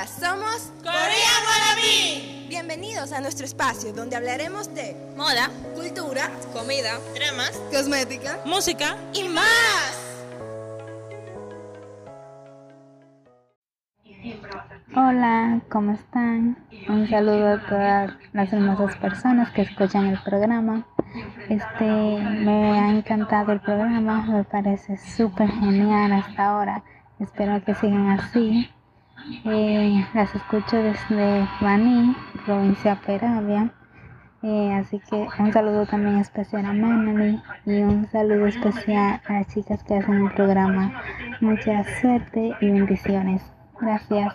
Hola, somos Corea Wannabe. Bienvenidos a nuestro espacio donde hablaremos de moda, cultura, comida, dramas, cosmética, música y más. Hola, ¿cómo están? Un saludo a todas las hermosas personas que escuchan el programa. Este, me ha encantado el programa, me parece súper genial hasta ahora. Espero que sigan así. Eh, las escucho desde Baní, provincia Peravia. Eh, así que un saludo también especial a Manali y un saludo especial a las chicas que hacen el programa. Mucha suerte y bendiciones. Gracias.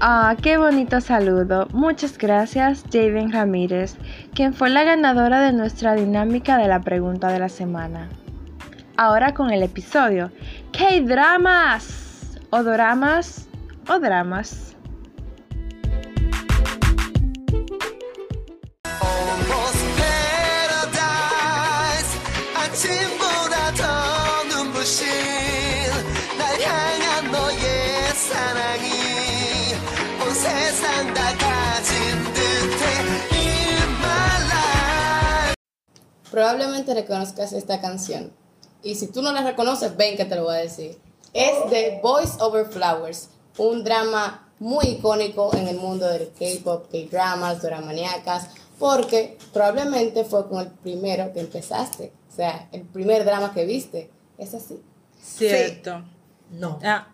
Ah, qué bonito saludo. Muchas gracias, Javen Ramírez, quien fue la ganadora de nuestra dinámica de la pregunta de la semana. Ahora con el episodio. ¿Qué dramas? ¿O dramas? ¿O dramas? Probablemente reconozcas esta canción. Y si tú no la reconoces, ven que te lo voy a decir. Es de Voice Over Flowers, un drama muy icónico en el mundo del K-pop, K-dramas, dramaniacas, porque probablemente fue con el primero que empezaste. O sea, el primer drama que viste. ¿Es así? Cierto. No. Ah.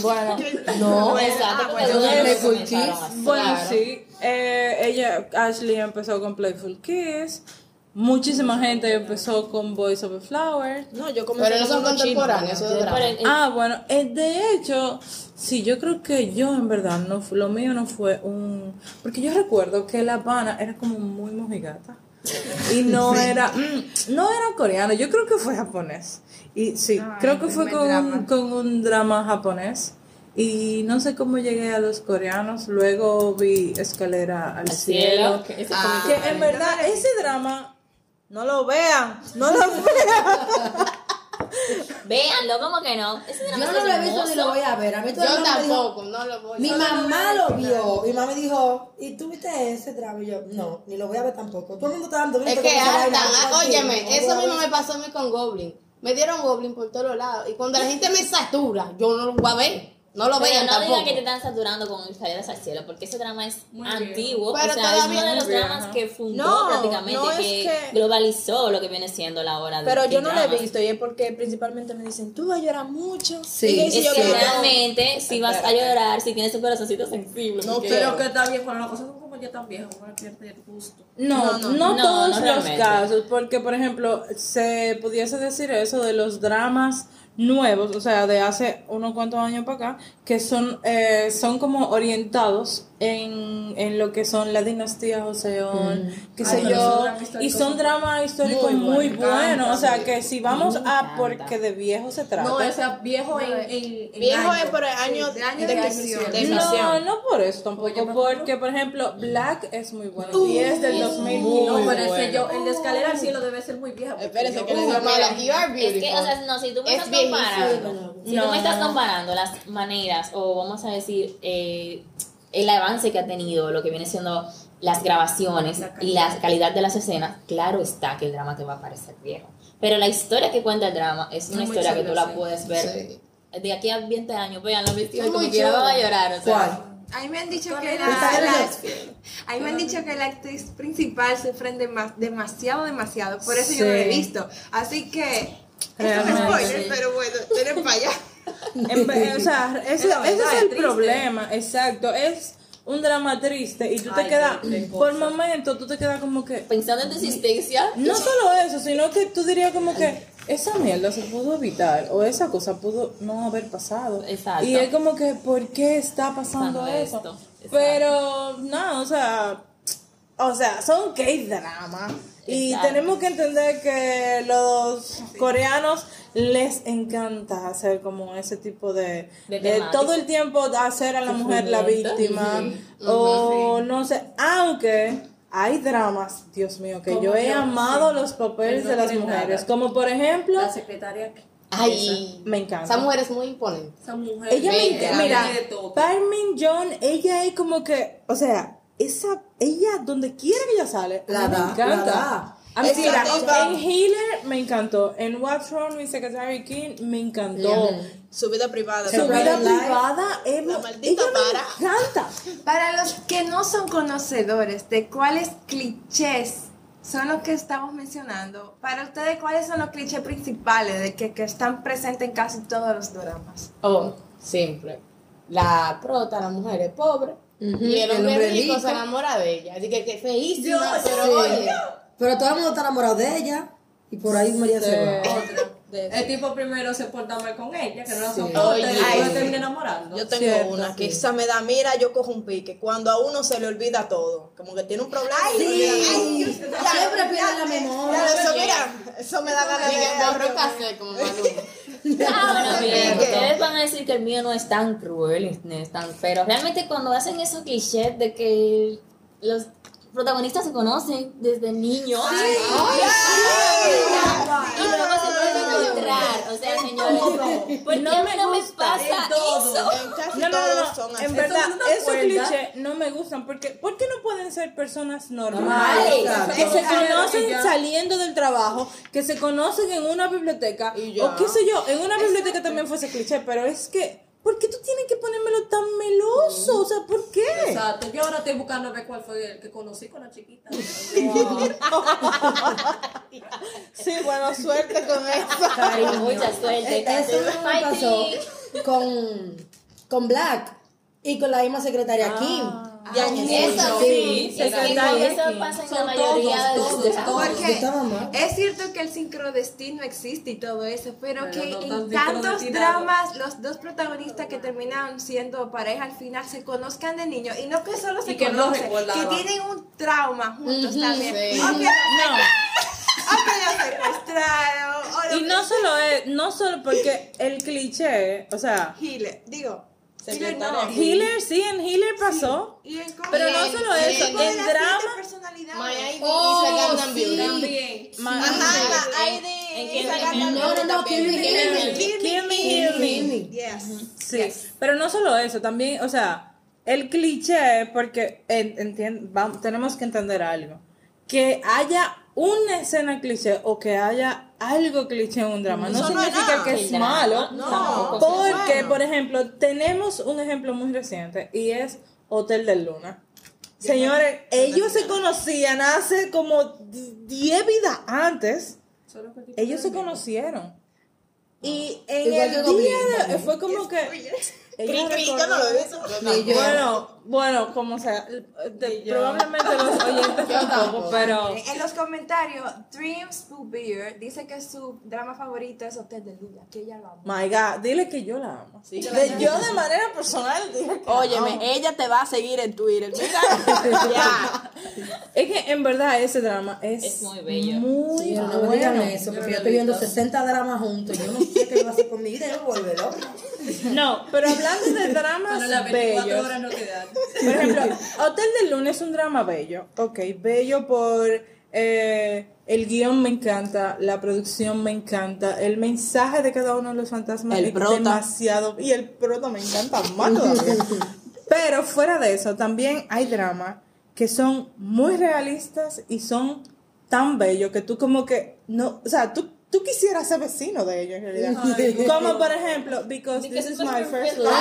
Bueno, no, exacto. pues, Yo de Playful Playful Kiss. Kiss. Bueno, claro. sí. Eh, ella, Ashley empezó con Playful Kiss. Muchísima gente empezó con Voice Over Flowers. No, yo comencé Pero no son contemporáneos, eso es drama. Ah, bueno, eh, de hecho, sí, yo creo que yo en verdad, no lo mío no fue un... Porque yo recuerdo que La Habana era como muy mojigata. Y no era, mm, no era coreano, yo creo que fue japonés. Y sí, creo que fue con un, con un drama japonés. Y no sé cómo llegué a los coreanos. Luego vi Escalera al, cielo. que ese Ah, fue mi que en verdad ese drama, no lo vean, no lo vean. Véanlo, ¿cómo que no? Ese Yo no lo he visto ni lo voy a ver. A mí Yo dijo- tampoco, no lo voy Mi yo no mamá lo lo vio y mamá me dijo, ¿y tú viste ese drama? Y yo, no, ni lo voy a ver tampoco. Todo el mundo está dando Es que vaina, ah, óyeme, eso no lo mismo a me pasó a mí con Goblin. Me dieron Goblin por todos lados. Y cuando la gente me satura, yo no lo voy a ver. No lo Pero vean no tampoco. digan que te están saturando con Escaleras al Cielo, porque ese drama es antiguo. Pero o sea, es todavía uno de no los dramas que fundó No, prácticamente, no que, que- globalizó lo que viene siendo la hora de Pero yo no lo he visto y es porque principalmente me dicen, tú vas a llorar mucho. Sí. Y yo Es yo que realmente, si vas a llorar, si tienes un corazoncito sensible. No, pero que está bien, cuando las cosas son como ya tan viejas, uno pierde el gusto. No, no, no, todos no los realmente. casos, porque por ejemplo, se pudiese decir eso de los dramas nuevos, o sea, de hace unos cuantos años para acá, que son, eh, son como orientados en, en lo que son la dinastía Joseon, qué sé Ay, pero yo, y son dramas históricos muy muy, buenos. o sea, que si vamos a porque de viejo se trata. No, o sea, viejo en, en, en Viejo año. es por el año de año de de. De No, no por eso tampoco, porque por ejemplo, Black es muy bueno y es del 2015. No, pero ese yo, el de escalera al cielo debe ser muy vieja. porque Espérese que le dio mala. You are Es que, o sea, no, si tú me Es estás comparando, si No, tú me estás no, no. comparando las maneras, o vamos a decir, eh, el avance que ha tenido, lo que viene siendo las grabaciones y la calidad de las escenas, claro está que el drama te va a parecer viejo. Pero la historia que cuenta el drama es una Es historia que tú la sí. puedes ver Sí. de aquí a 20 años, vean la vestido Es como chula. van a llorar. O sea, ¿Cuál? A mí me han dicho que la, bien, la- es- a mí me han dicho que la actriz principal sufre dema- demasiado, demasiado. Por eso yo no lo he Sí. visto. Así que. Esto es spoiler, sí. pero bueno, tienen para allá. O sea, ese, ese es el triste. problema, exacto. Es un drama triste y tú te Ay, quedas, qué por cosa. momentos, tú te quedas como que, pensando en tu existencia, no solo eso, sino que tú dirías como que esa mierda se pudo evitar o esa cosa pudo no haber pasado. Exacto. Y es como que, ¿por qué está pasando Pasando eso? esto. Pero, no, o sea, o sea, son K-drama. Y Exacto. tenemos que entender que los coreanos les encanta hacer como ese tipo de, De de temática. todo el tiempo hacer a la mujer la víctima o no sé, aunque hay dramas, Dios mío, que yo he yo, amado sí. los papeles no de las mujeres, nada. como por ejemplo La secretaria Ay, Me encanta. Esa mujer es muy imponente. Esa mujer. Ella me encanta. Mira. Parmin John, ella es como que, o sea, esa, ella donde quiera que ella sale, La da, me encanta. la da. A mí, mira, Exacto. en Healer me encantó, en What's Wrong with Secretary King me encantó. Su vida privada. Su vida privada, es- La maldita ella para. me encanta. Para los que no son conocedores de cuáles clichés son los que estamos mencionando, para ustedes, ¿cuáles son los clichés principales de que, que están presentes en casi todos los dramas? Oh, simple. La prota, la mujer es pobre. Ujú, Y el el hombre, hombre rico, rico. se enamora de ella. Así que, que feísima, Dios, pero sí. oye. Pero todo el mundo está enamorado de ella. Y por ahí María se va. El tipo primero se porta mal con ella, que no la Sí. soporta, y Ay. termina enamorando. Yo tengo Cierto, una que sí. esa me da, mira, yo cojo un pique. Cuando a uno se le olvida todo, como que tiene un problema. y se Sí, todo. siempre pierde la memoria. Eso, mira, eso me da ganas Y de que borro casé como Maluma. Ah, bueno, bien, ustedes van a decir que el mío no es tan cruel, no es tan, pero realmente cuando hacen esos clichés de que los protagonistas se conocen desde niños. Se pueden encontrar, o sea, señores, ¿por qué No me no me gusta, pasa eso? En casi No, no, todos no, son no. así. En verdad, ¿no te esos clichés no me gustan porque ¿por qué no pueden ser personas normales? Normales, que se conocen saliendo del trabajo, que se conocen en una biblioteca o qué sé yo, en una biblioteca también fuese cliché, pero es que ¿por qué tú tienes que ponérmelo tan meloso? O sea, ¿por qué? Exacto, yo ahora estoy buscando a ver cuál fue el que conocí con la chiquita. Sí, bueno, suerte con eso. Mucha suerte. Eh, Eso me pasó con, con Black y con la misma secretaria Kim. Eso sí. sí. Eso pasa en la mayoría todos, de los es cierto que el sincrodestino existe y todo eso, pero, Pero que no en tan tantos dramas los dos protagonistas que terminan siendo pareja al final se conozcan de niños y no que solo se no conocen, que tienen un trauma juntos también. sí. Ok, ok, lo secuestraron. o lo Y no solo es, no solo porque el cliché, o sea, Healer, digo, Secretaria no. Healer sí, en Healer pasó, Y en pero no solo eso, Como de en drama, siete personalidades. Maya y Oh, y sí. También. ma- Ajá, la ¿En ID. en- No, no, no. Kill Me, Heal Me. Yes. Sí, pero no solo eso, también, o sea, el cliché, porque en- vamos, tenemos que entender algo, que haya una escena cliché o que haya algo cliché en un drama, no significa que es malo, no, porque, bueno. por ejemplo, tenemos un ejemplo muy reciente y es Hotel del Luna. Señores, ellos se conocían hace como 10 vidas antes. Ellos se conocieron. Y en Igual el día de, fue como que Cri, cri, yo no lo he visto. Ni yo. bueno, bueno, como sea, de- probablemente los oyentes tampoco, pero En los comentarios, Dreams Pooh Beer dice que su drama favorito es Hotel de Luna, que ella lo ama. my God, dile que yo la amo. De- yo de manera personal dije que la Óyeme, ella te va a seguir en Twitter. Mira, es que en verdad ese drama es, Es muy bello. muy Sí, no me digan bueno. eso, porque yo estoy viendo 60 dramas juntos. Yo no sé qué va a hacer con mi vida. Yo loco. No, pero hablando de dramas Bueno, las 24 bellos. horas no quedan. Por ejemplo, Hotel del Lunes es un drama bello. Ok, bello por eh, el guion me encanta, la producción me encanta, el mensaje de cada uno de los fantasmas El es prota. demasiado. Y el prota me encanta más todavía. Pero fuera de eso, también hay dramas que son muy realistas y son tan bellos que tú como que no, o sea, tú, tú quisieras ser vecino de ellos en realidad. Como por ejemplo, Because This is My First Love.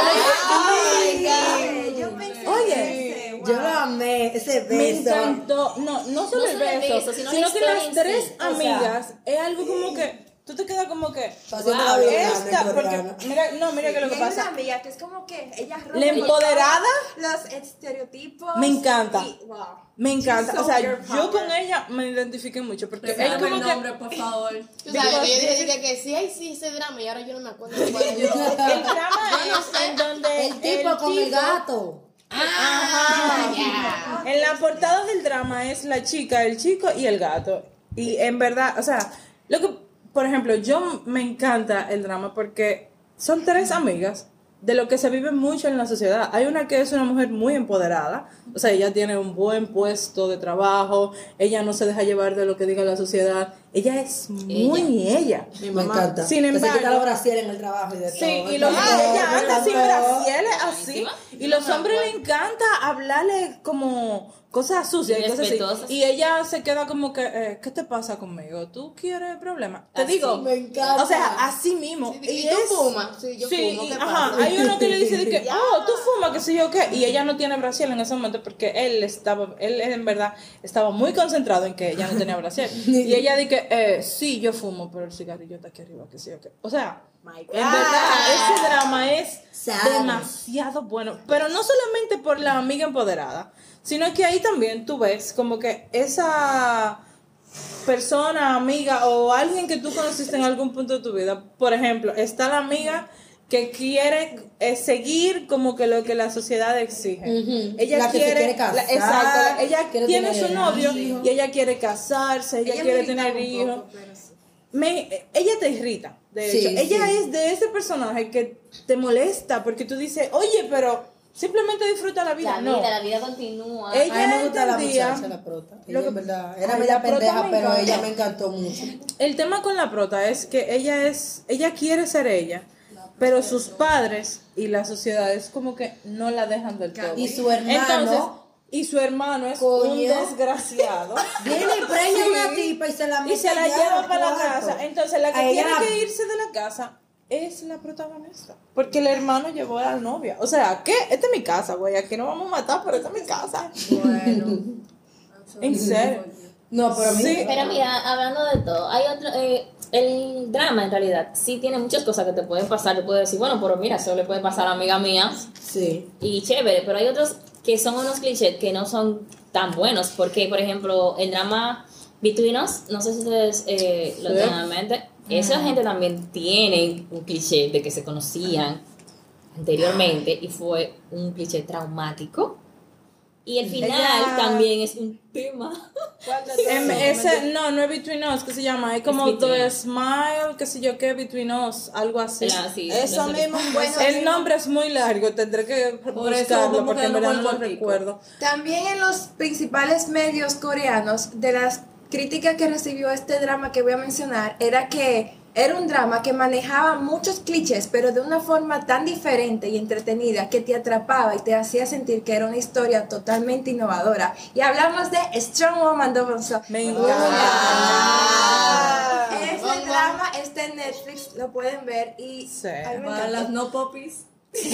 Ay, yo pensé Oye, wow. Yo lo amé, ese Me beso. encantó, no, no solo No el beso, beso, sino que las tres sí, o sea. amigas es algo como que tú te quedas como que wow, esta, porque mira, no, mira que lo que hay una pasa, amiga que es como que ella rompe la empoderada los estereotipos. Me encanta. y- wow. me encanta, She's o so sea, yo con ella me identifiqué mucho porque es como el que nombre, por favor. Tú sabes, que yo dije que, que sí, ay, sí, ese drama, y ahora yo no me acuerdo cuál es. el drama es en donde El tipo con el gato. Ah, ya. En la portada del drama es la chica, el chico y el gato. Y en verdad, o sea, lo que, por ejemplo, yo me encanta el drama porque son tres amigas de lo que se vive mucho en la sociedad. Hay una que es una mujer muy empoderada, o sea, ella tiene un buen puesto de trabajo, ella no se deja llevar de lo que diga la sociedad, ella es muy ella. Mi Me mamá. encanta. Sin Que se quita embargo- los brasieres en el trabajo y de Sí, todo. y los Ah, ella anda sin todo. brasieres así. Y los hombres le encanta hablarle como cosas sucias y cosas así. Y ella se queda como que, eh, ¿qué te pasa conmigo? ¿Tú quieres problemas? Te Así. digo, Me encanta. o sea, así mismo. ¿Y, y tú es- fumas? Sí, yo Sí, fumo. y- ¿Qué ajá, pasa? hay uno que le dice de que, oh, tú fumas, que sé yo qué, y ella no tiene brasier en ese momento porque él estaba, él en verdad estaba muy concentrado en que ella no tenía brasier. y ella dice que, eh, sí, yo fumo, pero el cigarrillo está aquí arriba, que sé yo qué. O sea, My en verdad, ese drama es Sad. demasiado bueno, pero no solamente por la amiga empoderada, sino que ahí también tú ves como que esa persona, amiga o alguien que tú conociste en algún punto de tu vida. Por ejemplo, está la amiga que quiere eh, seguir como que lo que la sociedad exige. Ella La que se quiere, quiere casar, la- exacto, ella quiere tiene su novio y ella quiere casarse, ella, quiere tener hijos. poco, pero sí. Me, ella te irrita, de Sí, hecho. Ella sí. es de ese personaje que te molesta porque tú dices, oye, pero simplemente disfruta la vida. La no. vida, la vida continúa. Ella A mí me gusta la entendía- muchacha, la prota. lo Ella, verdad, era media pendeja, me pero encanta. ella me encantó mucho. El tema con la prota es que ella es, ella quiere ser ella, pero sus padres y la sociedad es como que no la dejan del todo. Y su hermano- Entonces, y su hermano es Coño. un desgraciado. Viene y preña Sí. una tipa y se la y se la lleva para la casa. Entonces, la que A tiene que irse de la casa es la protagonista. Porque el hermano llevó a la novia. O sea, ¿qué? Esta es mi casa, güey. Aquí no vamos a matar, pero esta es mi casa. Bueno. En serio. No, pero a mí. Sí. Pero mira, hablando de todo, hay otro, eh, el drama en realidad sí tiene muchas cosas que te pueden pasar. Te puedes decir, bueno, pero mira, eso le puede pasar a amiga mía Sí. y chévere, pero hay otros que son unos clichés que no son tan buenos, porque por ejemplo, el drama Between Us, no sé si ustedes eh, lo Sí. tienen en mente, esa gente también tiene un cliché de que se conocían anteriormente y fue un cliché traumático. Y el final Ella- también es un tema. Em, ese, no, no es Between Us, que se llama. Es como Es The. Smile, qué sé yo qué, Between Us, algo así. La- sí, Eso mismo, bueno. El nombre es muy largo, tendré que eso buscarlo porque en quedando verdad no recuerdo. También en los principales medios coreanos, de las críticas que recibió este drama que voy a mencionar, era que era un drama que manejaba muchos clichés, pero de una forma tan diferente y entretenida que te atrapaba y te hacía sentir que era una historia totalmente innovadora. Y hablamos de Strong Woman Double Soul. Me Ah. encanta. Ese drama está en Netflix, lo pueden ver y Sí. Para las no popis.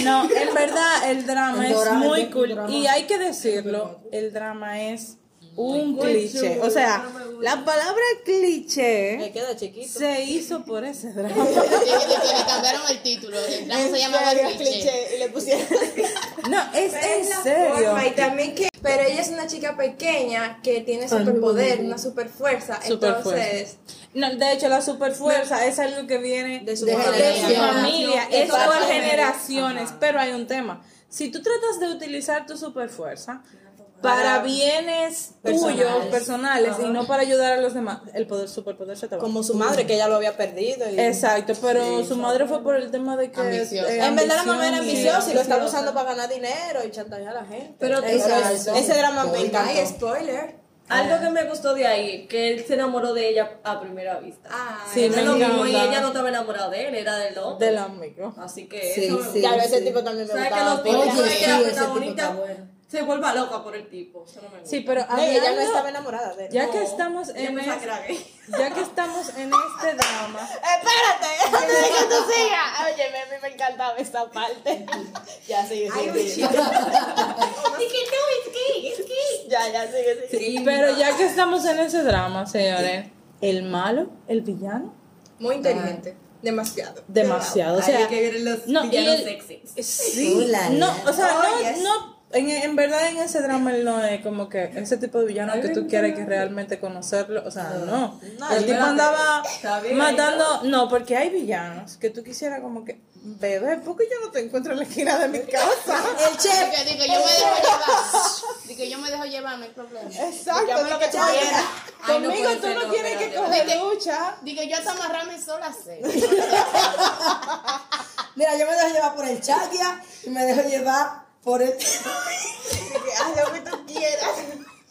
No, en verdad el drama El es drama- muy cool. drama- Y hay que decirlo, el drama es un cliché. O sea, la palabra Me cliché queda chiquito. se hizo por ese drama. Le, cambiaron el título. El drama se llamaba serio, Cliché. Y le pusieron. No, es Pero en serio. forma y también que pero ella es una chica pequeña que tiene superpoder, una super fuerza, Superfuerza. entonces No, de hecho, la superfuerza es algo que viene De su De de familia. su familia, es por generaciones, pero hay un tema. Si tú tratas de utilizar tu superfuerza para bienes tuyos, personales, y no para ayudar a los demás, el poder superpoder se te va. Como su madre, que ella lo había perdido. y- Exacto, pero su madre fue por el tema de que... Ambiciosa. En verdad la mamá era ambiciosa y lo estaba usando para ganar dinero y chantajear a la gente. Pero tú Ese- drama me ay, encantó. spoiler. Algo que me gustó de ahí, que él se enamoró de ella a primera vista. Ay, Sí, Era me lo mismo, y encanta. ella no estaba enamorada de él, era del otro. Del amigo. Así que Sí, eso me sí. Ese sí. tipo también me ¿Sabes que gustaba. los tipos que sí, tipo protagonista. Se vuelva loca por el tipo? Eso no me gusta. Sí, pero No, y ella no hablando- estaba enamorada de él. ya que No, estamos ella en es- que ya que estamos en este drama, Espérate, antes de que tú sigas. Oye, a mí me encantaba esta parte. ya sigue, Ay, sigue. sigue. Ya, ya, sigue, sigue. pero ya que estamos en ese drama, señores, el malo, el villano, muy inteligente, demasiado. demasiado, o sea, es que vienen los no, y villanos el- sexys. Sí, Uh, la, no, o sea, Oh, no, yes. no, en, en verdad en ese drama él no es como que ese tipo de villano que tú quieres que realmente conocerlo, o sea, no. el tipo andaba matando, no, porque hay villanos que tú quisieras como que, bebé, ¿por qué yo no te encuentro en la esquina de mi casa? El chef. Que, di que yo me dejo llevar. Di que yo me dejo llevar, no hay problema. Exacto, lo que tú quieras. Conmigo tú no tienes que coger lucha. Di que yo hasta amarrarme sola sé. Mira, yo me dejo llevar por el Chakia y me dejo llevar por el. Haz lo que tú quieras.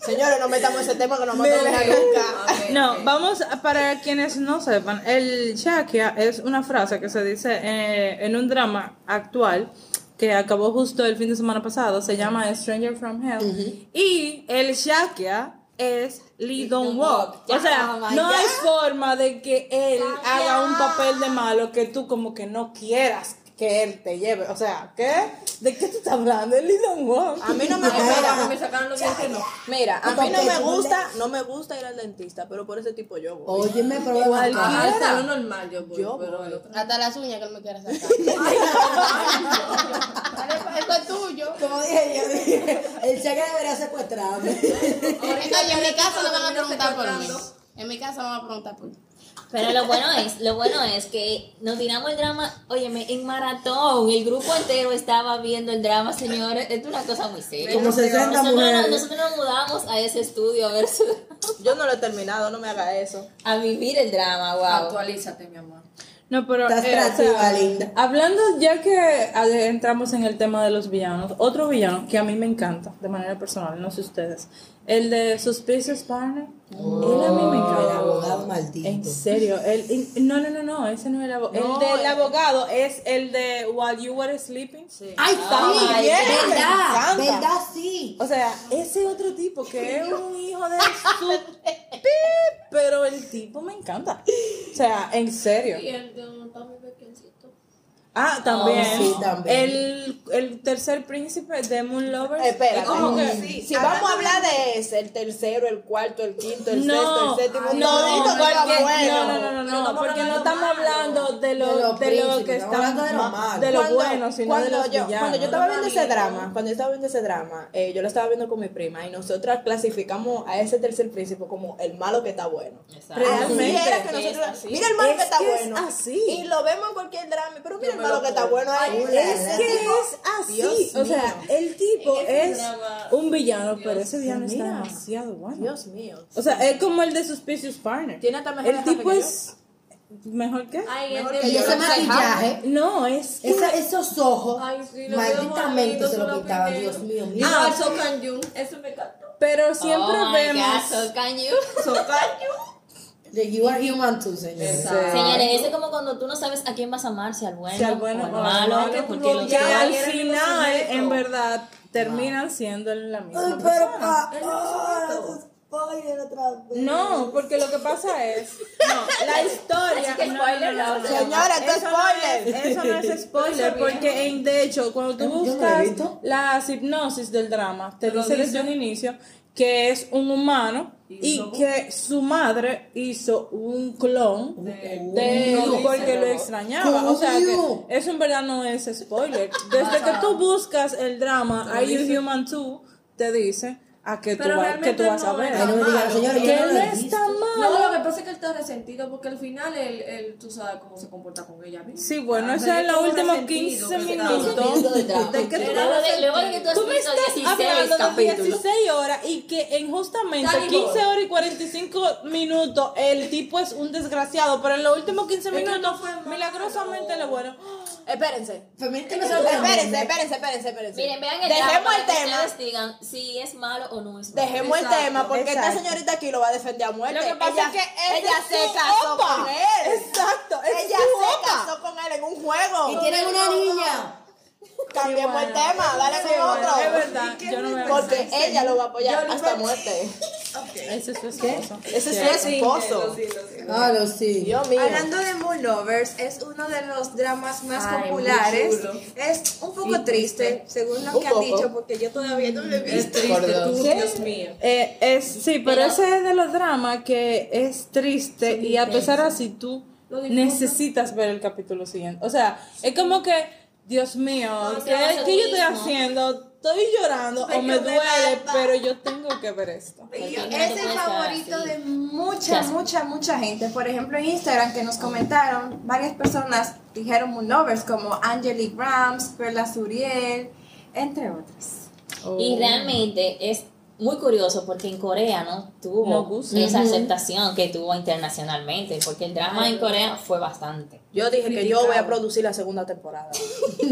Señores, no metamos ese tema que no vamos a terminar nunca. No, vamos, a- para quienes no sepan, el shakia es una frase que se dice eh, en un drama actual que acabó justo el fin de semana pasado, se llama Stranger from Hell, y el shakia es Lee Don't Walk. O sea, no hay forma de que él haga un papel de malo que tú como que no quieras que él te lleve. O sea, ¿qué? ¿De qué tú estás hablando? El Lee Don't Walk. A mí no me Mira, gusta. me sacaron los dientes, no. Mira, a mí ¿Por no me ¿Tú gusta, no me gusta ir al dentista, pero por ese tipo yo voy. Óyeme, pero al salón normal yo voy, Yo pero voy. el otro. Hasta las uñas que él me quiere sacar. Esto es tuyo. Como dije yo, dije, el Chakia debería secuestrarme. Oye, en mi casa no van a preguntar por mí. En mi casa van a preguntar por mí. Pero lo bueno es, lo bueno es que nos tiramos el drama, óyeme, en maratón, el grupo entero estaba viendo el drama, señores, es una cosa muy seria. Como 60 nosotros, mujeres. nosotros nos mudamos a ese estudio a ver su- Yo no lo he terminado, no me haga eso. a vivir el drama, wow. Actualízate, mi amor. No, pero Estás eh, creativa, linda. hablando ya que eh, entramos en el tema de los villanos, otro villano que a mí me encanta de manera personal, no sé ustedes, el de Suspicious Partner, él a mí me El encanta. abogado maldito. En serio, el, en- no, no, no, no, ese no es el abogado. No, el del el- abogado es el de While You Were Sleeping. ¡Ay, Ay, sí! bien, me ¡Verdad! encanta. ¿Verdad? Sí. O sea, ese otro tipo que es un hijo de su pero el tipo me encanta. O sea, en serio. Y el de un Tommy pequeñito. Ah, también. Oh, sí, también. El, el tercer príncipe de Moon Lovers. Espera, Como que- si, si vamos a hablar de ese, el tercero, el cuarto, el quinto, el No, sexto, el séptimo, no, todito porque- bueno. no, no, no, no, no, porque no estamos hablando de lo, De los de lo que estamos de lo malo. de lo Cuando- bueno, sino de cuando los yo. Cuando yo estaba viendo ese drama, cuando yo estaba viendo ese drama, eh, yo lo estaba viendo con mi prima y nosotras clasificamos a ese tercer príncipe como el malo que está bueno. Exacto. Realmente. Así era que Es nosotros, así. mira el malo Es que está que es bueno. así. Y lo vemos en cualquier drama, pero mira malo lo que está bueno ahí. Es que es así, Dios o sea, mío. el tipo es un villano, pero ese villano está mira. demasiado bueno. Dios mío. O sea, es como el de Suspicious Partner. Tiene hasta mejor El tipo es mejor que Ay, Mejor que yo ese maquillaje, no es que- esa- esos ojos, Ay, sí, malditamente se lo pintaban. Dios mío, mira. Igual Sokan Jung, eso me encantó. pero siempre oh vemos God, so can you? The You Are Human too, señores. Señores, ese es como cuando tú no sabes a quién vas a amar, si al bueno, si al bueno o al malo, porque los que al final en verdad terminan siendo la misma Ay, pero persona. pa, ah, spoiler otra vez. No, porque lo que pasa es, no, la historia. que no, spoiler, no, no, no. Señora, esto es Eso no spoiler. es- Eso no es spoiler, porque en, de hecho, cuando tú lo buscas visto. la hipnosis del drama, te Lo dice. desde un inicio que es un humano y que su madre hizo un clon de él porque lo extrañaba. O sea que eso en verdad no es spoiler. Desde que tú buscas el drama, Are You Human Too? te dice a qué tú, Pero va- que tú vas a ver. Ay, no malo. Que no él lo está visto. No, lo malo. que pasa es que él está resentido porque al final él, él tú sabes cómo se comporta con ella. misma. Sí, bueno, Ah, eso pero es en los todo últimos resentido 15 que minutos. de drama. ¿De qué tú Luego que tú Tú me estás 16 hablando de capítulos. 16 horas y que en justamente Dale, 15 Bob. horas y 45 minutos el tipo es un desgraciado, pero en los últimos 15 Es que minutos malo. milagrosamente le bueno. Espérense. Espérense, espérense, espérense, espérense. Miren, vean el Dejemos el que tema. digan si es malo o no es malo. Dejemos el tema porque esta señorita aquí lo va a defender a muerte. Lo que pasa ella, es que ella es se su casó opa. con él. Exacto, ella se opa. casó con él en un juego. Y tienen una niña. Cambiemos Sí, el tema, dale Sí, con bueno, otro. es verdad, yo no me Porque ella lo va a apoyar hasta muerte. Ese es su esposo. Ese es su esposo. Ah, lo sí. Dios mío. Hablando de Moon Lovers, es uno de los dramas más Ay, populares. Es un poco triste, según lo Un que han dicho, porque yo todavía no lo he Es visto. triste, Dios. tú, Dios mío. Eh, es, sí, pero, ese es de los dramas que es triste y a pesar así tú necesitas ver el capítulo siguiente. O sea, es como que, Dios mío, No, ¿qué, qué yo estoy haciendo? Estoy llorando o Pero me me duele, pero yo tengo que ver esto. Es el favorito así. de mucha, mucha, mucha gente. Por ejemplo, en Instagram que nos comentaron, varias personas dijeron Moon Lovers, como Angelique Rams, Perla Suriel, entre otras. Oh. Y realmente es muy curioso porque en Corea no No tuvo gusta. esa aceptación que tuvo internacionalmente, porque el drama en Corea fue bastante. Yo dije que yo voy a producir la segunda temporada. Yo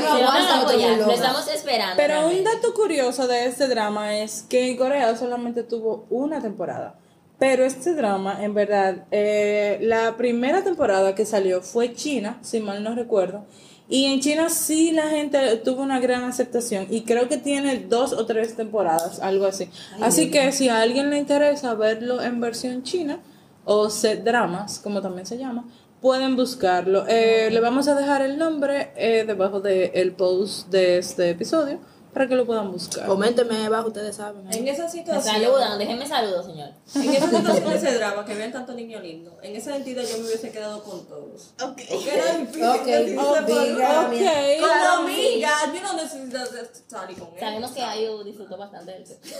no Lo no estamos esperando. Pero un dato curioso de este drama es que en Corea solamente tuvo una temporada. Pero este drama, en verdad, eh, la primera temporada que salió fue China, si mal no recuerdo. Y en China sí la gente tuvo una gran aceptación y creo que tiene dos o tres temporadas, algo así. Así que si a alguien le interesa verlo en versión china o set dramas, como también se llama, pueden buscarlo. Eh, le vamos a dejar el nombre eh, debajo del post de este episodio para que lo puedan buscar. Coméntenme abajo, ustedes saben. En esa Me situación. saludan, déjenme saludos, señor. En esa situación de ese drama, que vean tanto niño lindo, en esa entidad yo me hubiese quedado con todos. Ok. Porque era difícil Ok, decirse por- diga, Ok, Como la- amiga, yo no necesito salir con él. Sabemos que Ayu disfrutó bastante del set. Sí,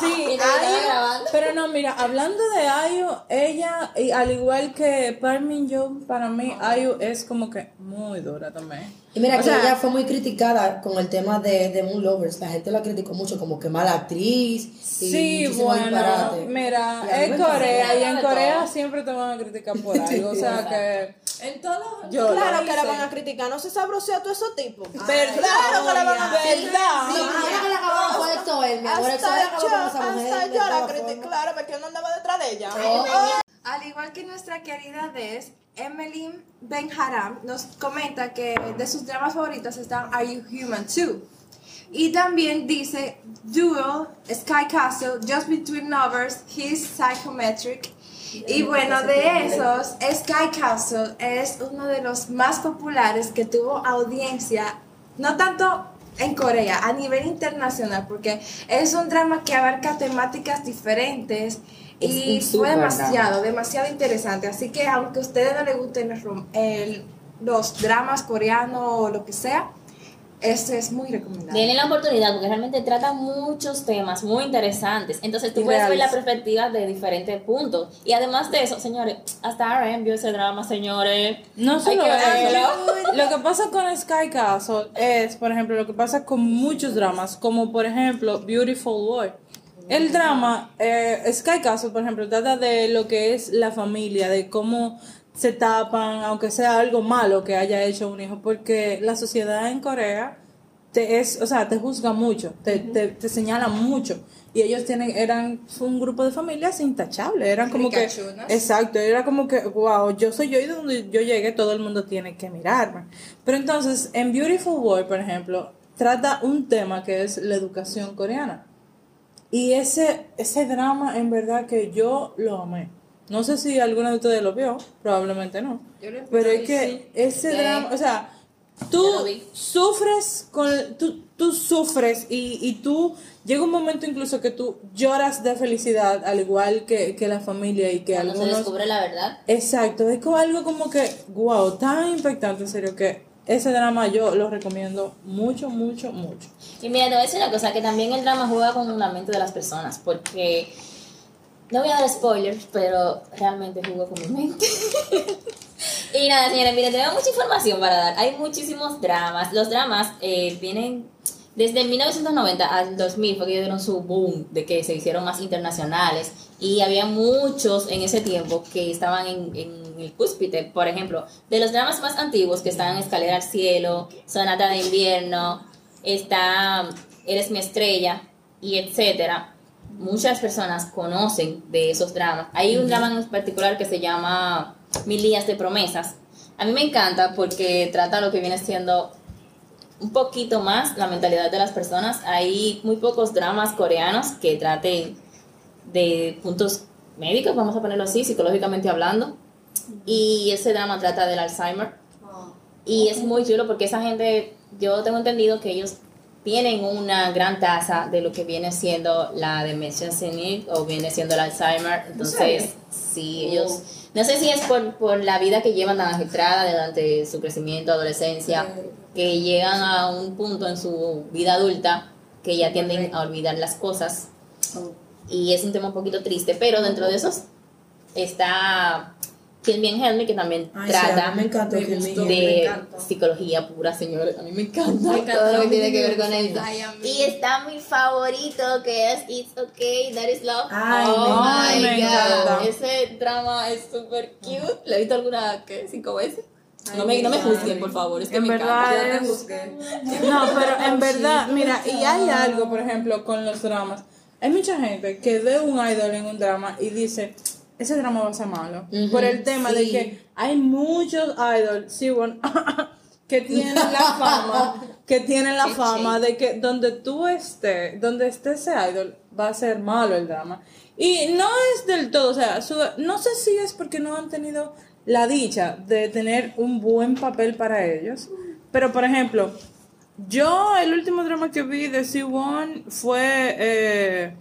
sí, Ayu- grabando. pero no, mira, hablando de Ayu, ella, y al igual que Parmin Yo, para mí Ayu es como que muy dura también. Y mira O que sea- ella fue muy criticada con el tema de, de Moon Lovers. La gente la criticó mucho como que mala actriz. y Sí, bueno, disparate. mira, Y encanta. Corea y en Corea todo. siempre te van a criticar por algo, o sea que En todos los. Yo- Claro que la van a criticar, no se sabrosea a todos esos tipos. ¿Verdad? Claro que la van a ¿Verdad? Sí, ahora que la esto él, mi amor. Acabó con esa yo, mujer. hasta yo la claro, porque uno andaba detrás de ella. Al igual que nuestra querida Des, Emily Benharam nos comenta que de sus dramas favoritos están Are You Human Too? Y también dice Duel, Sky Castle, Just Between Lovers, His Psychometric. Y bueno, de esos, Sky Castle es uno de los más populares que tuvo audiencia, no tanto en Corea, a nivel internacional, porque es un drama que abarca temáticas diferentes y fue demasiado, demasiado interesante. Así que aunque a ustedes no les gusten los, rom- el- los dramas coreanos o lo que sea, este es muy recomendable. Denle la oportunidad porque realmente trata muchos temas muy interesantes. Entonces tú Y puedes ver la perspectiva de diferentes puntos. Y además de eso, señores, hasta RM vio ese drama, señores. No solo que eso. Lo que pasa con Sky Castle es, por ejemplo, lo que pasa con muchos dramas, como por ejemplo Beautiful Boy. El drama, eh, Sky Castle, por ejemplo, trata de lo que es la familia, de cómo se tapan, aunque sea algo malo que haya hecho un hijo, porque la sociedad en Corea te es, o sea, te juzga mucho, te, te, te señala mucho. Y ellos tienen, eran un grupo de familias intachables, eran como que, exacto, era como que, wow, yo soy yo y de donde yo llegué todo el mundo tiene que mirarme. Pero entonces, en Beautiful Boy, por ejemplo, trata un tema que es la educación coreana. Y ese, ese drama, en verdad que yo lo amé. No sé si alguno de ustedes lo vio, probablemente no. Yo lo Pero es que ese drama, o sea, tú sufres con, tú, tú sufres y, y tú, llega un momento incluso que tú lloras de felicidad, al igual que, que la familia y que Cuando se algunos... descubre la verdad. Exacto, es como algo como que, wow, tan impactante, en serio, que ese drama yo lo recomiendo mucho, mucho, mucho. Y mira, te voy a decir una cosa, que también el drama juega con la mente de las personas, porque no voy a dar spoilers, pero realmente juega con mi mente. y nada, señores, miren, tenemos mucha información para dar. Hay muchísimos dramas. Los dramas eh, vienen desde 1990 al 2000, fue que dieron su boom de que se hicieron más internacionales. Y había muchos en ese tiempo que estaban en, en el cúspide. Por ejemplo, de los dramas más antiguos que están Escalera al Cielo, Sonata de Invierno, está Eres mi estrella y etcétera. Muchas personas conocen de esos dramas. Hay un drama en particular que se llama Mil días de promesas. A mí me encanta porque trata lo que viene siendo un poquito más la mentalidad de las personas. Hay muy pocos dramas coreanos que traten de puntos médicos, vamos a ponerlo así, psicológicamente hablando. Y ese drama trata del Alzheimer. Y es muy chulo porque esa gente, yo tengo entendido que ellos tienen una gran tasa de lo que viene siendo la demencia senil o viene siendo el Alzheimer. Entonces, sí, ellos, no sé si es por, por la vida que llevan tan agitada durante su crecimiento, adolescencia, que llegan a un punto en su vida adulta que ya tienden a olvidar las cosas. Y es un tema un poquito triste, pero dentro de esos está Kill Me and Help Me, que también Ay, sí, trata mí me encantó Me Me. me de encanta. psicología pura, señores. A mí me encanta, Me todo lo que tiene que ver con Ay, eso. Ay. Y está mi favorito, que es It's Okay, That Is Love. Ay, oh me my. God. Ese drama es súper cute. ¿Lo he visto alguna, qué, cinco veces? No me, no me juzguen, por favor. Es que En me verdad encanta. Es-. No, pero en verdad, mira, y hay algo, por ejemplo, con los dramas. Hay mucha gente que ve un idol en un drama y dice, ese drama va a ser malo. por el tema de que hay muchos idols, sí, bueno, que tienen la fama, que tienen la fama de que donde tú estés, donde esté ese idol, va a ser malo el drama. Y no es del todo, o sea, su- no sé si es porque no han tenido la dicha de tener un buen papel para ellos, pero por ejemplo, yo el último drama que vi de C1 fue, eh,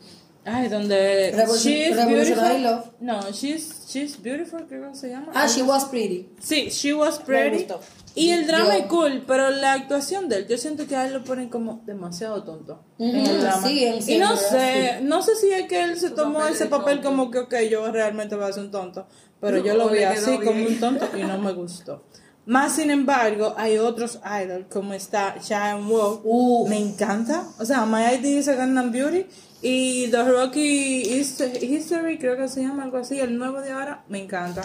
ay, donde Revolution- She's Revolutionary Beautiful. Love. No, She's, She's Beautiful, creo que se llama. Ah, she was pretty. Sí, She Was Pretty. gustó. Y el drama Yo- es cool, pero la actuación de él, yo siento que a él lo ponen como demasiado tonto en el drama. sí, en y no sé, sí. no sé si es que él se tomó papel ese papel tonto. como que, ok, yo realmente voy a ser un tonto, pero yo lo vi así como bien. un tonto y no me gustó. Más sin embargo, hay otros idols como está Shine Wolf, Uh. me encanta. O sea, My ID is a Gangnam Beauty y The Rocky Hist- History, creo que se llama algo así, el nuevo de ahora, me encanta.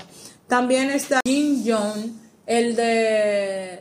También está Jin Jong, el de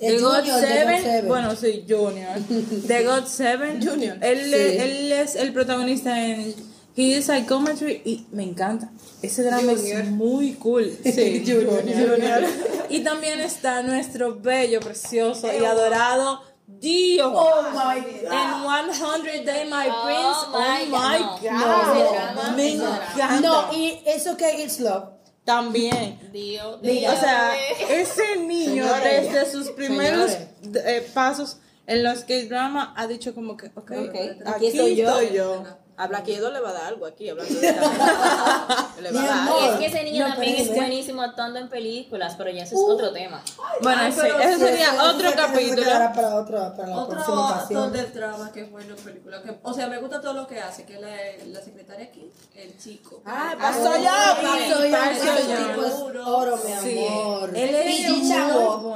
El The God Seven. Bueno, sí, Junior. The God Seven. Junior. Él, Sí. él es el protagonista en He is Psychometry y me encanta. Ese drama es muy cool. Sí, Junior. Junior. Y también está nuestro bello, precioso y adorado Dio. Oh my God. En 100 Day My Oh Prince. Oh my God. God. No, drama, me encanta. No, y eso que it's love. También. Dios, O sea, ese niño desde sus primeros eh, pasos en los que drama ha dicho como que, ok, Ok, aquí estoy yo. A Black Widow le va a dar algo aquí, hablando de esta- Le va a dar. Y es que ese niño No, también es buenísimo actuando en películas, pero ya eso es otro tema. Bueno, Ay, ese sería Eso- otro capítulo. quedará para, otro, para la Otro próxima actor del drama que es bueno en película. Que, o sea, me gusta todo lo que hace, que es la, la secretaria aquí, el chico. Ah, Ah, pasó ya. Pasó ya, tipo es oro, mi Sí. amor. Él es.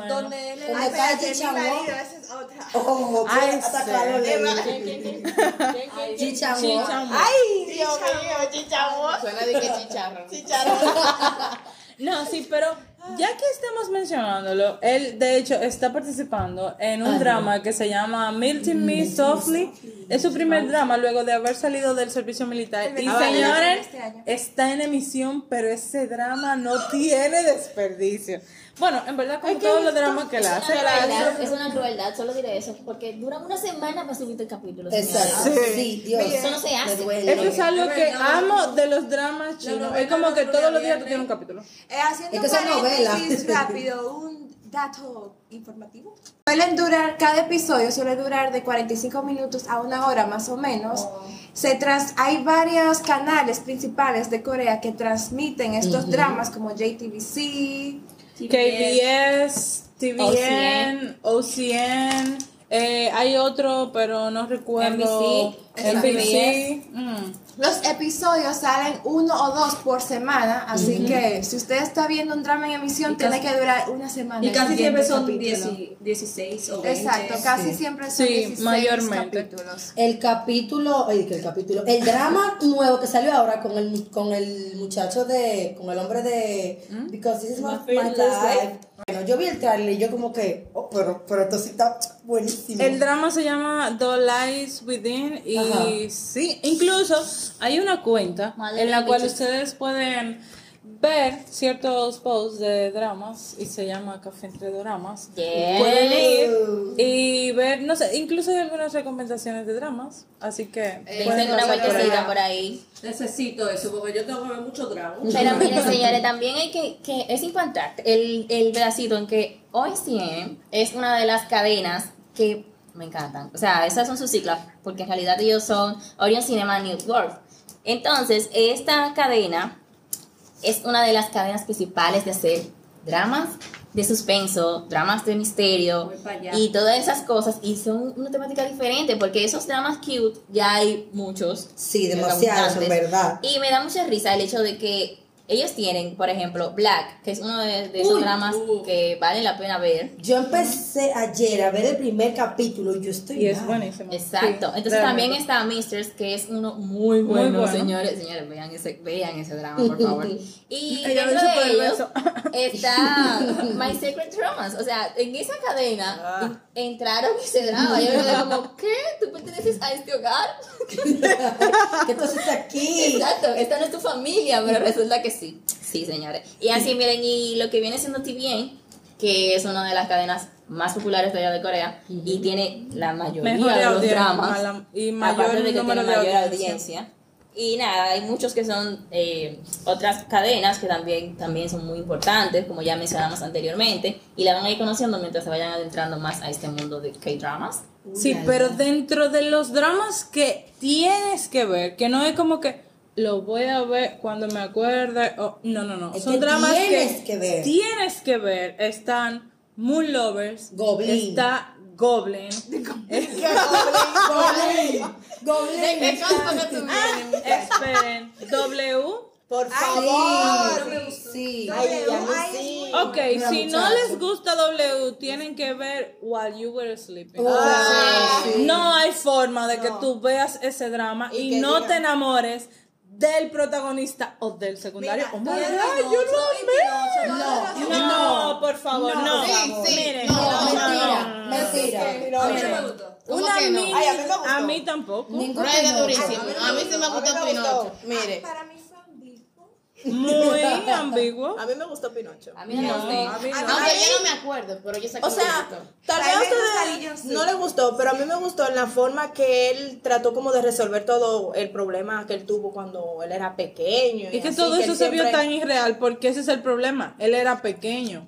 Donde él es. Oh, Ay, atacado sí. de Ji Chang-wook. Chichamo. Ay, Dios mío, chichamo. Suena de que chicharro. No, sí, pero ya que estamos mencionándolo, él de hecho está participando en un drama que se llama Milton Me Softly. Es su primer drama luego de haber salido del servicio militar. Y señores, este está en emisión, pero ese drama no tiene desperdicio. Bueno, en verdad, como todos los dramas que él Es hace. una crueldad, es una crueldad, solo diré eso, porque duran una semana para subir el capítulo. Exacto. Sí, Dios. Eso no se hace. Eso es algo que amo de los dramas chinos. Es como que todos los días tú tienes un capítulo. Eh, haciendo Es que son novelas. rápido, un dato informativo. Suelen durar, cada episodio suele durar de 45 minutos a una hora más o menos. Se tras, hay varios canales principales de Corea que transmiten estos dramas como JTBC, KBS, TVN, OCN, eh, hay otro, pero no recuerdo. NBC, NBC. mm. Los episodios salen uno o dos por semana, así que si usted está viendo un drama en emisión, tiene que durar una semana. Y el casi siempre son capítulo. 10 16 o 20. Exacto, casi siempre son Sí, 16 mayormente. capítulos. El capítulo, ay, que el capítulo, el drama nuevo que salió ahora con el, con el muchacho de, con el hombre de Because This Is My, my Life. Bueno, yo vi el trailer y yo como que, oh, pero, pero esto sí está buenísimo. El drama se llama The Lies Within y Ajá. sí, incluso hay una cuenta Madre en la cual bichos. ustedes pueden ver ciertos posts de dramas y se llama Café entre Dramas. Yes. Pueden ir y ver, no sé, incluso hay algunas recomendaciones de dramas, así que pueden Dense una vueltecita por ahí. Necesito eso porque yo tengo que ver mucho drama. Pero miren, señores, también hay que, que es importante el, el pedacito en que OCN es una de las cadenas que me encantan. O sea, esas son sus siglas, porque en realidad ellos son Orion Cinema Network. Entonces, esta cadena es una de las cadenas principales de hacer dramas de suspenso, dramas de misterio y todas esas cosas. Y son una temática diferente, porque esos dramas cute ya hay muchos. Sí, demasiados, en verdad. Y me da mucha risa el hecho de que ellos tienen, por ejemplo, Black, que es uno de, de esos dramas que vale la pena ver. Yo empecé ayer a ver el primer capítulo y yo estoy. Y es mal. buenísimo. Exacto. Sí, Entonces también está Mistress, que es uno muy bueno, bueno. señores. Señores, vean ese, vean ese drama, por favor. Y dentro de el ellos está My Secret Romance. O sea, en esa cadena Ah. entraron ese drama. Yo me quedé como, ¿qué? ¿Tú perteneces a este hogar? ¿Qué tú haces aquí? Exacto, esta no es tu familia, pero resulta que sí. Sí, señores. Y así, miren, y lo que viene siendo TVN, que es una de las cadenas más populares de allá de Corea, y tiene la mayoría Mejor de los audiencia, dramas, la- y aparte mayor de que número tiene de mayor audiencia. audiencia. Y nada, hay muchos que son eh, otras cadenas que también, también son muy importantes, como ya mencionamos anteriormente, y la van a ir conociendo mientras se vayan adentrando más a este mundo de K-dramas. Sí, pero dentro de los dramas que tienes que ver, que no es como que lo voy a ver cuando me acuerde, o no, no, no, Es son que dramas tienes que ver. tienes que ver. Están Moon Lovers, Goblin. está Goblin, Goblin. esperen, W. Por favor. Sí. Ay, a mí sí. Ok, Mira, si no les gusta W, tienen que ver While You Were Sleeping. Ah, sí. No hay forma de que tú veas ese drama y, Y que no diga- te enamores del protagonista o del secundario. Mira, oh my tiene God, yo no, No, por favor, no. Sí, sí, Miren, no, no, no, Mentira, no, no. mentira. A mí no me gustó. ¿Cómo Una que no? mini- Ay, a mí me gustó. a mí tampoco. Ningún durísimo. A mí sí me gustó Pinocho. Mire, Para mí fue ambiguo. Muy ambiguo. a mí me gustó Pinocho. A mí no, me gustó. a mí no. Aunque yo no me acuerdo, pero yo sé que O me sea, gustó. tal vez Tal a no ustedes no le gustó, pero a mí me gustó en la forma que él trató como de resolver todo el problema que él tuvo cuando él era pequeño. Y que así, todo eso se vio tan irreal porque ese es el problema. Él era pequeño.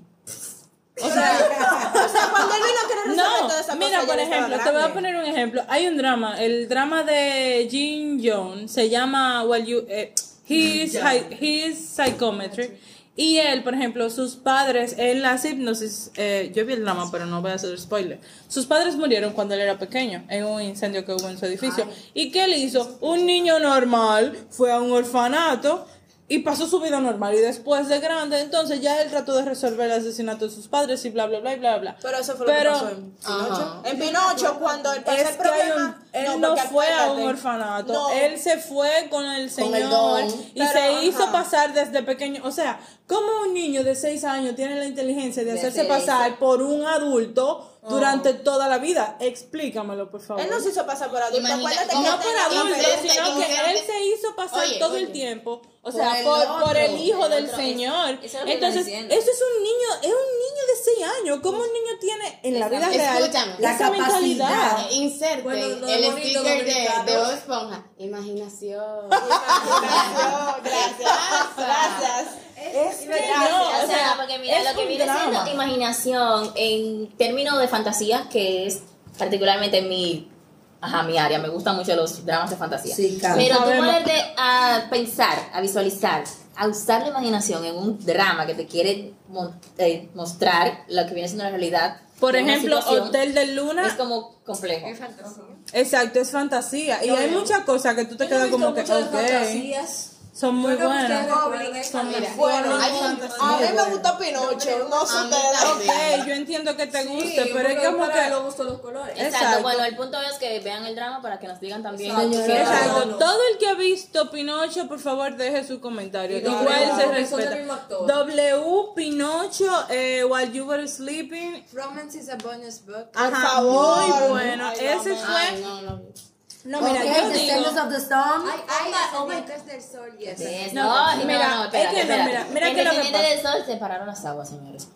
O sea, o sea, cuando él vino a querer resolver toda esa No, cosa, mira, por ejemplo, te voy a poner un ejemplo. Hay un drama, el drama de Jin Young se llama Well You eh, His His Psychometry. Y él, por ejemplo, sus padres en las hipnosis, eh, yo vi el drama, pero no voy a hacer spoiler. Sus padres murieron cuando él era pequeño, en un incendio que hubo en su edificio. ¿Y qué él hizo? Un niño normal fue a un orfanato y pasó su vida normal. Y después de grande, entonces ya él trató de resolver el asesinato de sus padres y bla, bla, bla, y bla, bla. Pero eso fue lo que pasó en Pinocho. Ajá. En Pinocho, cuando él pasó el problema. un- él no, fue a un orfanato, No. él se fue con el Con el señor y Pero, se hizo pasar desde pequeño. O sea, ¿cómo un niño de 6 años tiene la inteligencia de, De hacerse hacer pasar por un adulto durante toda la vida? Explícamelo, por favor. Él no se hizo pasar por adulto. Imagina- Acuérdate ¿cómo que No por adulto, Inserte, sino que inserte. él se hizo pasar Oye, todo oye. el tiempo, o Por sea, el por, otro. por el hijo El del otro, señor. eso es lo que Entonces, eso es un niño, es un niño de 6 años. ¿Cómo un niño tiene en la vida real. La esa mentalidad? capacidad. Inserten Bueno, el sticker de, de Esponja. Imaginación. Gracias, gracias, gracias. Es que Gracias. no, O sea, porque mira, es lo que viene drama. siendo imaginación en términos de fantasía, que es particularmente mi, ajá, mi área, me gustan mucho los dramas de fantasía. Sí, claro. Pero tú ponerte a pensar, a visualizar, a usar la imaginación en un drama que te quiere mo- eh, mostrar lo que viene siendo la realidad. Por ejemplo, Hotel de Luna. Es como complejo. Exacto, es fantasía. Y hay muchas cosas que tú te quedas como que, ok, son muy buenas. Son muy un- A mí me gustó Pinocho, no sé A mí ustedes. Ok, yo entiendo que te guste, pero es como que... no gustan los colores. Exacto. Exacto. bueno, el punto es que vean el drama para que nos digan también. Exacto, no. todo el que ha visto Pinocho, por favor, deje su comentario. Y no, Igual no, se respeta. W, Pinocho, eh, While You Were Sleeping. Romance is a bonus book. Ajá, favor. Muy bueno. Ay, Ese fue. No, no. No, mira, Ok, yo Descendants digo. of the Storm. Ay, ay, Descendientes del Sol, yes. Yes, No, No, no, mira, no, es espérate, que no, espérate. mira, mira en que lo que Descendientes del Sol se pararon las aguas, señores.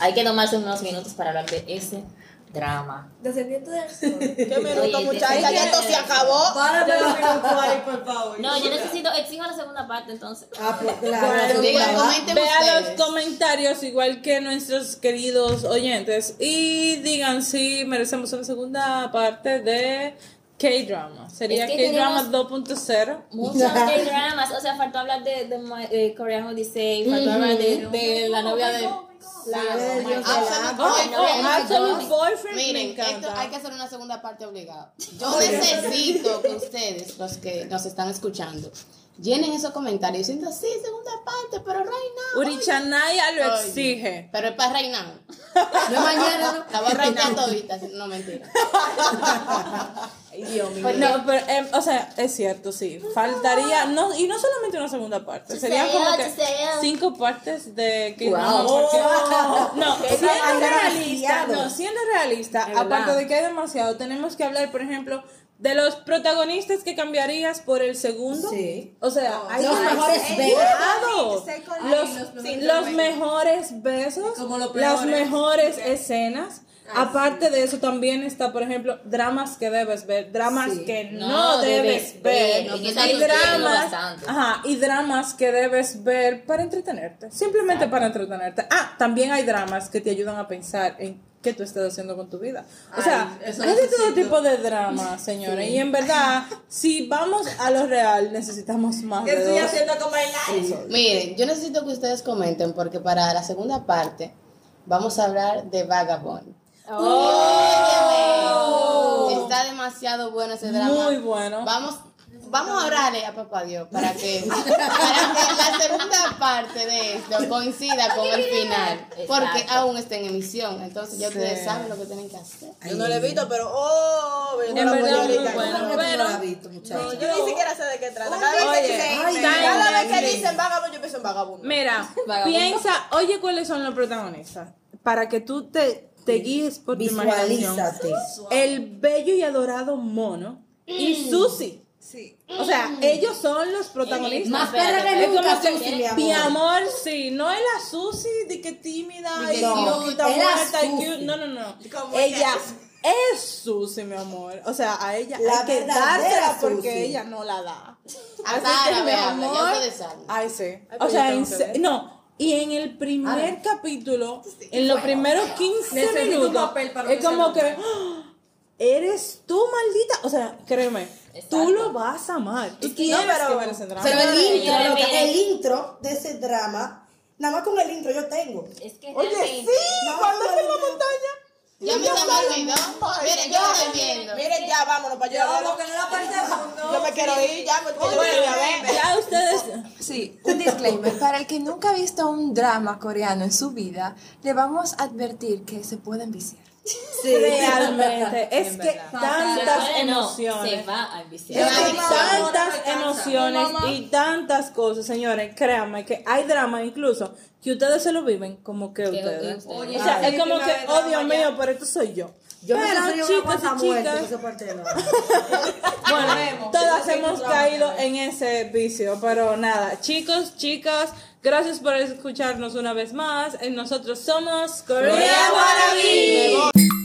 Hay que tomarse unos minutos para hablar de ese drama. Descendiente del sol. Qué minuto, muchacha, es ya esto se acabó. Párame un minuto ahí, por favor. No, yo necesito, exijo la segunda parte entonces. Ah, pues claro. Digan, bueno, comenten vea ustedes. los comentarios igual que nuestros queridos oyentes y digan si merecemos una segunda parte de K-drama. Sería Es que K-drama tenemos- 2.0. Muchos K-dramas, o sea, faltó hablar de, de, eh, Korean Odyssey, faltó hablar de, de la novia de... Claro, de my Dios God. Absolute Oh, Boyfriend. oh, Absolute Boyfriend me Miren, encanta. esto hay que hacer una segunda parte obligada. Yo necesito que ustedes, los que nos están escuchando, llenen esos comentarios diciendo, sí, segunda parte, pero now. Urichanaya lo Oye, exige. Pero es para now. No mañana, ¿no? La voy a rainar todita, no mentira. Dios mío. Pues no, pero, em, o sea, es cierto, sí. Faltaría, no, y no solamente una segunda parte, serían como que cinco partes de que Wow. No, Qué siendo realista, no, siendo realista, aparte de que hay demasiado, tenemos que hablar, por ejemplo, de los protagonistas que cambiarías por el segundo. Sí. O sea, hay Los mejores besos. Los, los sí, mejores los besos. mejores besos, Como los las mejores escenas. Aparte de eso, también está, por ejemplo, dramas que debes ver, dramas Sí. que no, No debes debes ver, ver, y dramas, ajá, y dramas que debes ver para entretenerte, simplemente para entretenerte. Ah, también hay dramas que te ayudan a pensar en qué tú estás haciendo con tu vida. O sea, Ay, de todo tipo de dramas, señores, y en verdad, si vamos a lo real, necesitamos más ¿Qué de estoy dos. haciendo con bailar? Miren, yo necesito que ustedes comenten porque para la segunda parte vamos a hablar de Vagabond. Óyeme, Está demasiado bueno ese drama. Muy bueno. Vamos, vamos a orarle a papá Dios para que, para que la segunda parte de esto coincida con el final. Porque Exacto. aún está en emisión. Entonces ya ustedes Sí. saben lo que tienen que hacer. Yo no lo he visto, pero oh, ahorita. bueno. ¿Cómo que tú no visto, muchacho? Yo ni siquiera sé de qué trata. Cada vez que Oye, dicen, ay, cada vez que dicen vagabundo, yo pienso en vagabundo. Mira, Vagabundo. piensa, oye cuáles son los protagonistas, para que tú te, te guíes por tu imaginación. Visualízate. El bello y adorado mono y Susi. Sí. O sea, ellos son los protagonistas. Más perra que Es como nunca, Susi, mi amor. mi amor, sí, no es la Susi de que tímida y cute. muerta y cute. No, no, no. Como Ella es Susi, mi amor. O sea, a ella La hay que dársela porque Susi. ella no la da. Así Sara, que, mi amor. Ay, sí. O sea, no. Y en el primer capítulo, en los primeros 15 Necesito un minutos, papel para es como que. Eres tú, maldita. O sea, créeme, tú lo vas a amar. Tú tienes pero- que ver ese drama. Pero el intro, el intro de ese drama, nada más con el intro yo tengo. Es que Oye, sí, No, cuando no, es en la no. montaña. Ya me se me olvidó. Miren, yo lo estoy viendo. Miren, ya, vámonos para allá. Yo, porque no la parte segundo. Yo me quiero ir ya, quiero ir a ver. ya ustedes. Sí, un disclaimer. Para el que nunca ha visto un drama coreano en su vida, le vamos a advertir que se pueden viciar. Realmente, es que. Se tantas emociones. se va a Es enviciar. que Ay, tantas emociones y tantas cosas, señores, créanme que hay drama incluso que ustedes se lo viven como que ustedes. ustedes. Oye, O sea, es como que, oh Dios mío, pero esto soy yo. Yo pero una chicos y muerte chicas, bueno, todas hemos caído en ese vicio, pero nada, chicos, chicas, gracias por escucharnos una vez más. Nosotros somos Korea. Wannabe.